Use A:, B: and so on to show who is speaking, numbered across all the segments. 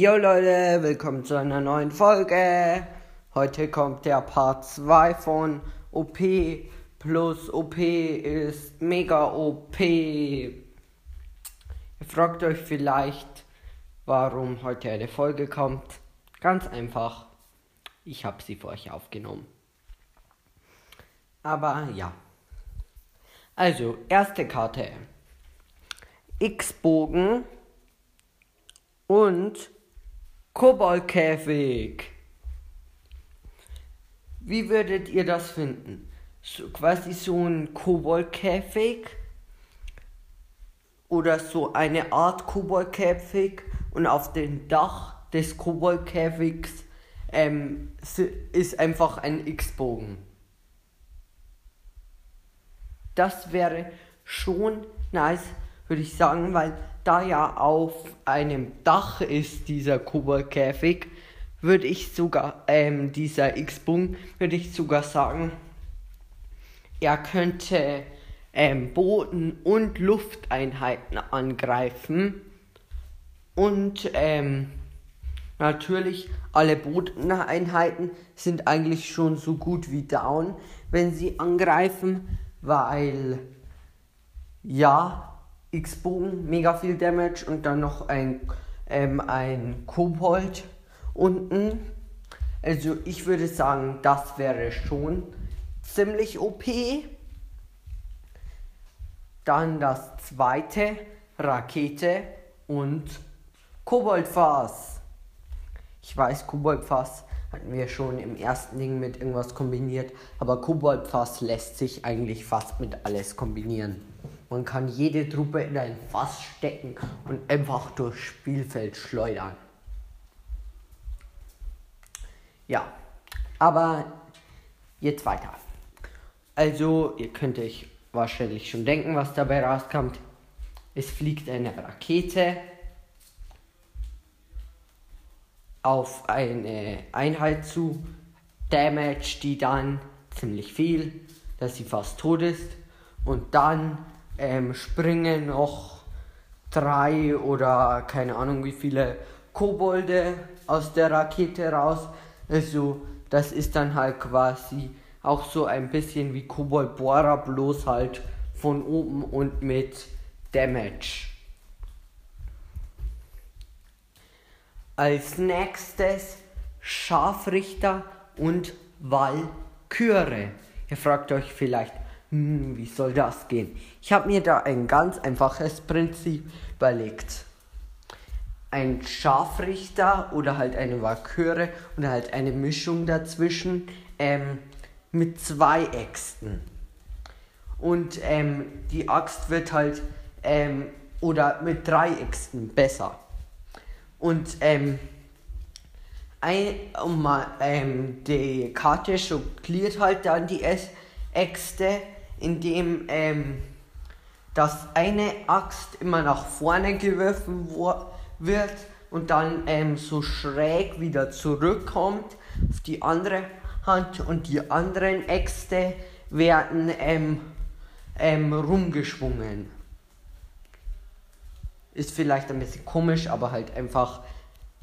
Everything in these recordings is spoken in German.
A: Jo Leute, willkommen zu einer neuen Folge. Heute kommt der Part 2 von OP plus OP ist mega OP. Ihr fragt euch vielleicht, warum heute eine Folge kommt. Ganz einfach, ich habe sie für euch aufgenommen. Aber ja. Also, erste Karte. X-Bogen und Koboldkäfig. Wie würdet ihr das finden? So, quasi so ein Koboldkäfig oder so eine Art Koboldkäfig und auf dem Dach des Koboldkäfigs ähm, ist einfach ein X-Bogen. Das wäre schon nice, würde ich sagen, weil da ja auf einem Dach ist dieser Koboldkäfig, würde ich sogar, ähm, dieser X-Bogen, würde ich sogar sagen, er könnte ähm, Boden- und Lufteinheiten angreifen. Und ähm, natürlich, alle Bodeneinheiten sind eigentlich schon so gut wie down, wenn sie angreifen, weil ja, X-Bogen, mega viel Damage und dann noch ein, ähm, ein Kobold unten. Also ich würde sagen, das wäre schon ziemlich OP. Dann das zweite, Rakete und Koboldfass. Ich weiß, Koboldfass hatten wir schon im ersten Ding mit irgendwas kombiniert, aber Koboldfass lässt sich eigentlich fast mit alles kombinieren. Man kann jede Truppe in ein Fass stecken und einfach durchs Spielfeld schleudern. Ja, aber jetzt weiter. Also, ihr könnt euch wahrscheinlich schon denken, was dabei rauskommt. Es fliegt eine Rakete auf eine Einheit zu, damage die dann ziemlich viel, dass sie fast tot ist. Und dann ähm, springen noch drei oder keine Ahnung wie viele Kobolde aus der Rakete raus. Also das ist dann halt quasi auch so ein bisschen wie Kobold Bohrer, bloß halt von oben und mit Damage. Als nächstes Scharfrichter und Walküre. Ihr fragt euch vielleicht, hm, wie soll das gehen? Ich habe mir da ein ganz einfaches Prinzip überlegt. Ein Scharfrichter oder halt eine Walküre oder halt eine Mischung dazwischen ähm, mit zwei Äxten. Und ähm, die Axt wird halt, ähm, oder mit drei Äxten besser. Und ähm, ein, um, ähm, die Karte schokliert halt dann die Äxte indem ähm, das eine Axt immer nach vorne geworfen wird und dann ähm, so schräg wieder zurückkommt auf die andere Hand und die anderen Äxte werden ähm, ähm, rumgeschwungen. Ist vielleicht ein bisschen komisch, aber halt einfach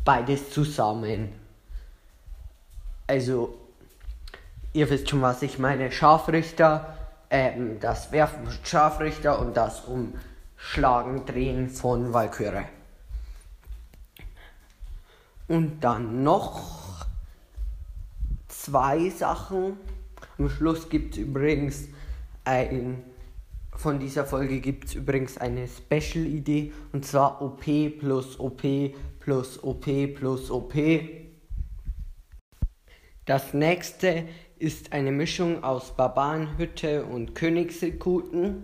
A: beides zusammen. Also, ihr wisst schon, was ich meine. Scharfrichter ähm, das Werfen Scharfrichter und das Umschlagen, Drehen von Valkyrie. Und dann noch zwei Sachen. Am Schluss gibt es übrigens ein. Von dieser Folge gibt es übrigens eine Special-Idee und zwar OP plus OP plus OP plus OP. Das nächste ist eine Mischung aus Barbarenhütte und Königssekuten.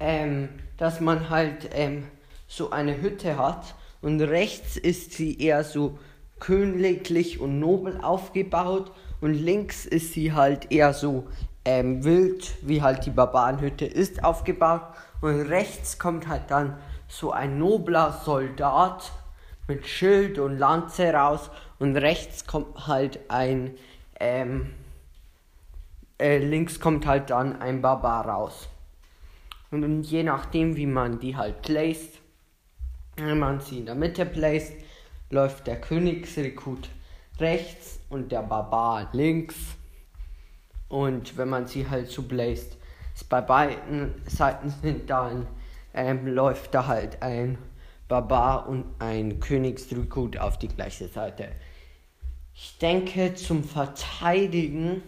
A: Ähm, dass man halt ähm, so eine Hütte hat und rechts ist sie eher so königlich und nobel aufgebaut und links ist sie halt eher so ähm, wild, wie halt die Barbarenhütte ist, aufgebaut und rechts kommt halt dann so ein nobler Soldat mit Schild und Lanze raus und rechts kommt halt ein ähm, äh, links kommt halt dann ein Barbar raus. Und je nachdem, wie man die halt lässt, Wenn man sie in der Mitte placed, läuft der Königsrekrut rechts und der Barbar links. Und wenn man sie halt so bläst, bei beiden Seiten sind dann ähm, läuft da halt ein Barbar und ein Königsrekrut auf die gleiche Seite. Ich denke zum Verteidigen,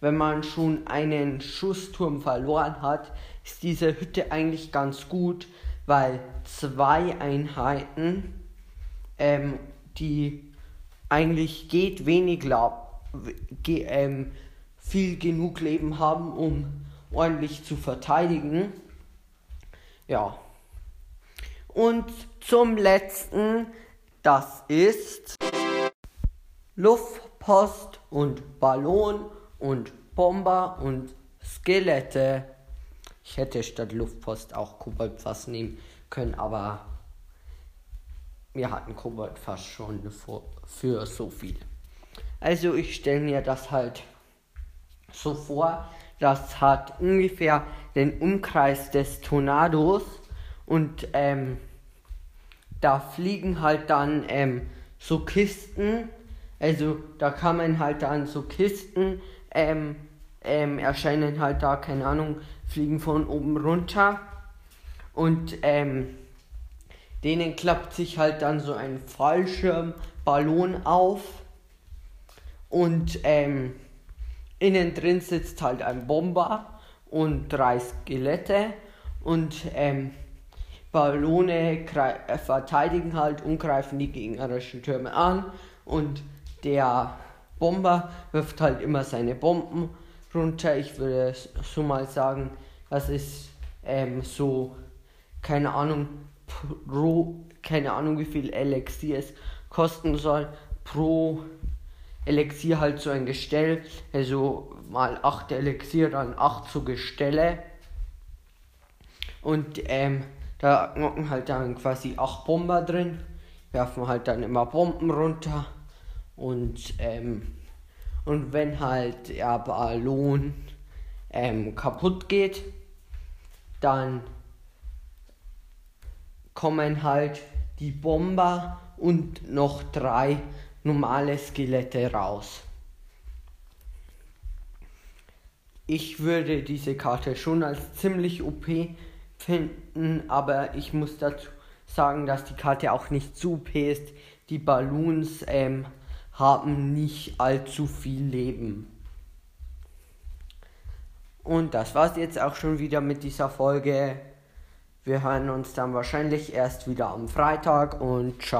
A: wenn man schon einen Schussturm verloren hat, ist diese Hütte eigentlich ganz gut, weil zwei Einheiten, ähm, die eigentlich geht wenig ge ähm, viel genug Leben haben, um ordentlich zu verteidigen. Ja. Und zum letzten, das ist Luftpost und Ballon und Bomber und Skelette. Ich hätte statt Luftpost auch Koboldfass nehmen können, aber wir hatten Koboldfass schon für, für so viel. Also ich stelle mir das halt so vor, das hat ungefähr den Umkreis des Tornados und ähm, da fliegen halt dann ähm, so Kisten, also da kann man halt dann so Kisten ähm, ähm, erscheinen halt da, keine Ahnung, fliegen von oben runter. Und ähm, denen klappt sich halt dann so ein Fallschirmballon auf. Und ähm, innen drin sitzt halt ein Bomber und drei Skelette. Und ähm, Ballone äh, verteidigen halt und greifen die gegnerischen Türme an. Und der Bomber wirft halt immer seine Bomben runter. Ich würde so mal sagen, das ist ähm, so, keine Ahnung, pro, keine Ahnung wie viel Elixier es kosten soll, pro Elixier halt so ein Gestell, also mal 8 Elixier, dann 8 so Gestelle. Und ähm, da hocken halt dann quasi 8 Bomber drin, werfen halt dann immer Bomben runter und ähm, und wenn halt der Ballon ähm, kaputt geht, dann kommen halt die Bomber und noch drei normale Skelette raus. Ich würde diese Karte schon als ziemlich OP finden, aber ich muss dazu sagen, dass die Karte auch nicht zu OP ist. Die Balloons ähm, haben nicht allzu viel Leben. Und das war's jetzt auch schon wieder mit dieser Folge. Wir hören uns dann wahrscheinlich erst wieder am Freitag und ciao.